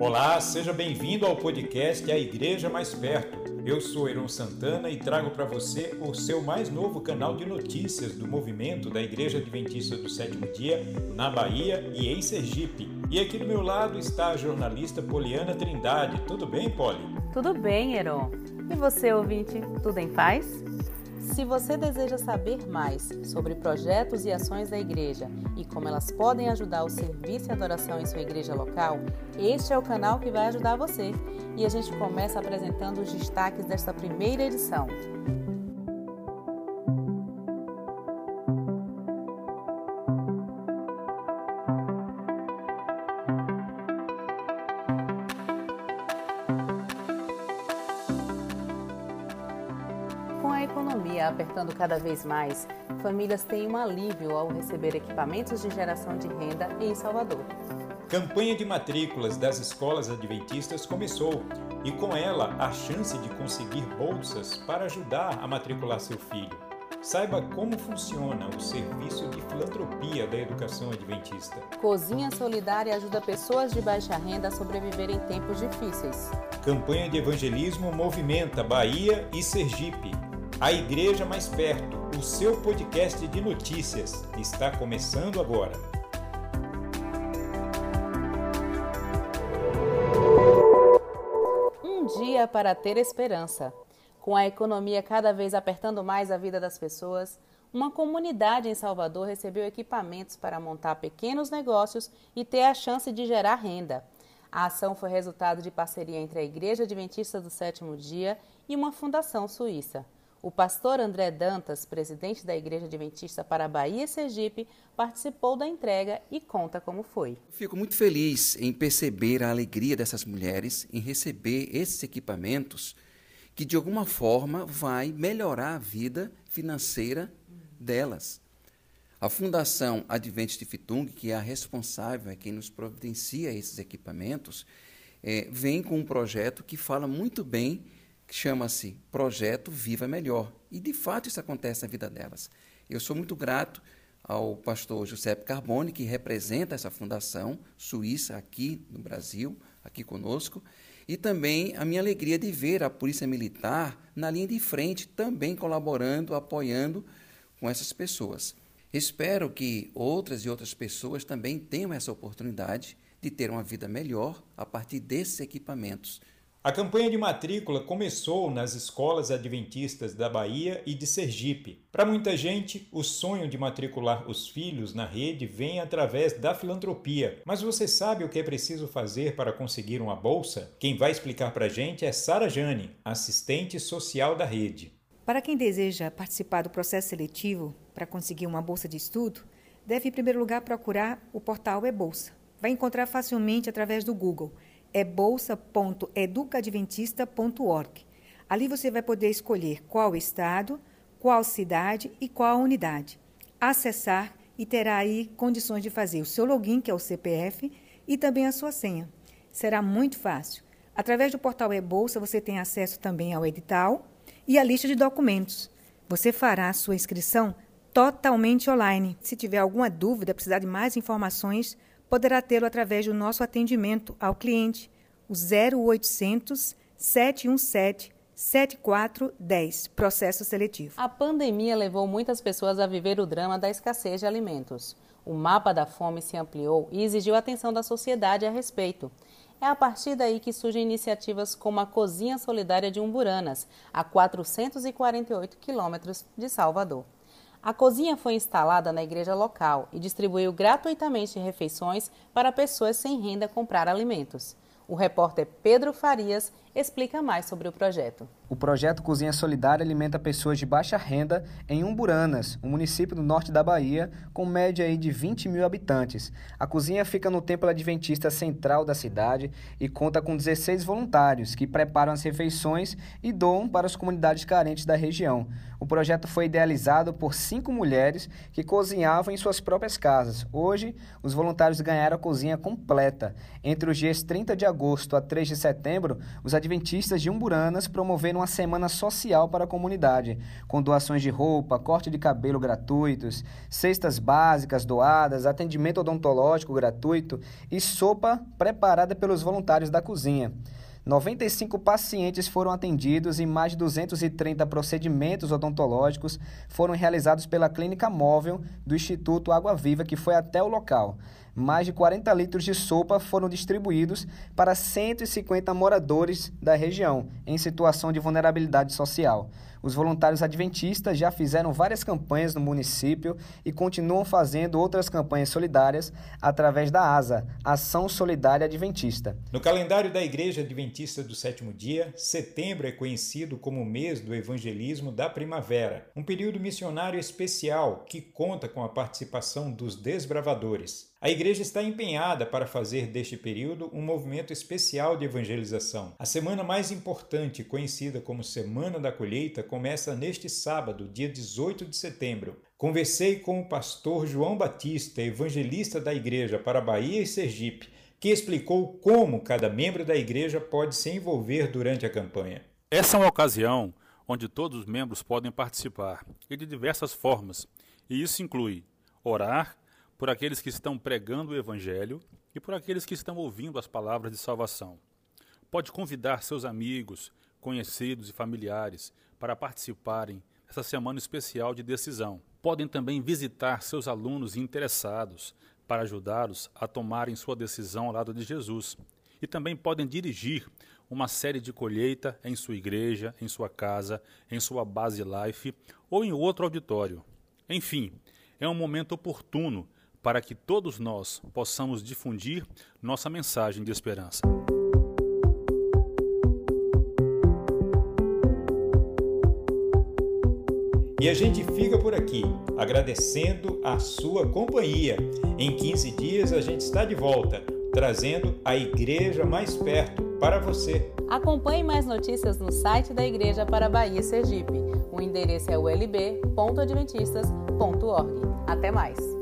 Olá, seja bem-vindo ao podcast A Igreja Mais Perto. Eu sou Heron Santana e trago para você o seu mais novo canal de notícias do movimento da Igreja Adventista do Sétimo Dia na Bahia e em Sergipe. E aqui do meu lado está a jornalista Poliana Trindade. Tudo bem, Poli? Tudo bem, Heron. E você, ouvinte, tudo em paz? Se você deseja saber mais sobre projetos e ações da igreja e como elas podem ajudar o serviço e adoração em sua igreja local, este é o canal que vai ajudar você. E a gente começa apresentando os destaques desta primeira edição. Economia apertando cada vez mais, famílias têm um alívio ao receber equipamentos de geração de renda em Salvador. Campanha de matrículas das escolas adventistas começou e com ela a chance de conseguir bolsas para ajudar a matricular seu filho. Saiba como funciona o serviço de filantropia da educação adventista. Cozinha Solidária ajuda pessoas de baixa renda a sobreviver em tempos difíceis. Campanha de evangelismo movimenta Bahia e Sergipe a Igreja Mais Perto, o seu podcast de notícias, está começando agora. Um dia para ter esperança. Com a economia cada vez apertando mais a vida das pessoas, uma comunidade em Salvador recebeu equipamentos para montar pequenos negócios e ter a chance de gerar renda. A ação foi resultado de parceria entre a Igreja Adventista do Sétimo Dia e uma fundação suíça. O pastor André Dantas, presidente da Igreja Adventista para Bahia e Sergipe, participou da entrega e conta como foi. Fico muito feliz em perceber a alegria dessas mulheres em receber esses equipamentos que de alguma forma vai melhorar a vida financeira delas. A Fundação Adventist Fitung, que é a responsável, é quem nos providencia esses equipamentos, é, vem com um projeto que fala muito bem chama-se Projeto Viva Melhor. E de fato isso acontece na vida delas. Eu sou muito grato ao pastor Giuseppe Carbone, que representa essa fundação suíça aqui no Brasil, aqui conosco, e também a minha alegria de ver a Polícia Militar na linha de frente, também colaborando, apoiando com essas pessoas. Espero que outras e outras pessoas também tenham essa oportunidade de ter uma vida melhor a partir desses equipamentos a campanha de matrícula começou nas escolas adventistas da Bahia e de Sergipe. Para muita gente, o sonho de matricular os filhos na rede vem através da filantropia. Mas você sabe o que é preciso fazer para conseguir uma bolsa? Quem vai explicar para a gente é Sara Jane, assistente social da rede. Para quem deseja participar do processo seletivo para conseguir uma bolsa de estudo, deve em primeiro lugar procurar o portal E-Bolsa. Vai encontrar facilmente através do Google é bolsa.educadventista.org. Ali você vai poder escolher qual estado, qual cidade e qual unidade. Acessar e terá aí condições de fazer o seu login, que é o CPF, e também a sua senha. Será muito fácil. Através do portal e-bolsa você tem acesso também ao edital e à lista de documentos. Você fará a sua inscrição totalmente online. Se tiver alguma dúvida, precisar de mais informações, poderá tê-lo através do nosso atendimento ao cliente, o 0800 717 7410, processo seletivo. A pandemia levou muitas pessoas a viver o drama da escassez de alimentos. O mapa da fome se ampliou e exigiu atenção da sociedade a respeito. É a partir daí que surgem iniciativas como a Cozinha Solidária de Umburanas, a 448 quilômetros de Salvador. A cozinha foi instalada na igreja local e distribuiu gratuitamente refeições para pessoas sem renda comprar alimentos. O repórter Pedro Farias explica mais sobre o projeto. O projeto Cozinha Solidária alimenta pessoas de baixa renda em Umburanas, um município do norte da Bahia, com média de 20 mil habitantes. A cozinha fica no Templo Adventista Central da cidade e conta com 16 voluntários que preparam as refeições e doam para as comunidades carentes da região. O projeto foi idealizado por cinco mulheres que cozinhavam em suas próprias casas. Hoje, os voluntários ganharam a cozinha completa. Entre os dias 30 de agosto a 3 de setembro, os adventistas de Umburanas promoveram uma semana social para a comunidade, com doações de roupa, corte de cabelo gratuitos, cestas básicas doadas, atendimento odontológico gratuito e sopa preparada pelos voluntários da cozinha. 95 pacientes foram atendidos e mais de 230 procedimentos odontológicos foram realizados pela clínica móvel do Instituto Água Viva, que foi até o local. Mais de 40 litros de sopa foram distribuídos para 150 moradores da região em situação de vulnerabilidade social. Os voluntários adventistas já fizeram várias campanhas no município e continuam fazendo outras campanhas solidárias através da ASA, Ação Solidária Adventista. No calendário da Igreja Adventista do Sétimo Dia, setembro é conhecido como o mês do evangelismo da primavera, um período missionário especial que conta com a participação dos desbravadores. A igreja está empenhada para fazer deste período um movimento especial de evangelização. A semana mais importante, conhecida como Semana da Colheita, começa neste sábado, dia 18 de setembro. Conversei com o pastor João Batista, evangelista da igreja para Bahia e Sergipe, que explicou como cada membro da igreja pode se envolver durante a campanha. Essa é uma ocasião onde todos os membros podem participar, e de diversas formas, e isso inclui orar, por aqueles que estão pregando o Evangelho e por aqueles que estão ouvindo as palavras de salvação. Pode convidar seus amigos, conhecidos e familiares para participarem dessa semana especial de decisão. Podem também visitar seus alunos interessados para ajudá-los a tomarem sua decisão ao lado de Jesus. E também podem dirigir uma série de colheita em sua igreja, em sua casa, em sua base life ou em outro auditório. Enfim, é um momento oportuno para que todos nós possamos difundir nossa mensagem de esperança. E a gente fica por aqui, agradecendo a sua companhia. Em 15 dias a gente está de volta, trazendo a igreja mais perto para você. Acompanhe mais notícias no site da Igreja para Bahia Sergipe. O endereço é ulb.adventistas.org. Até mais!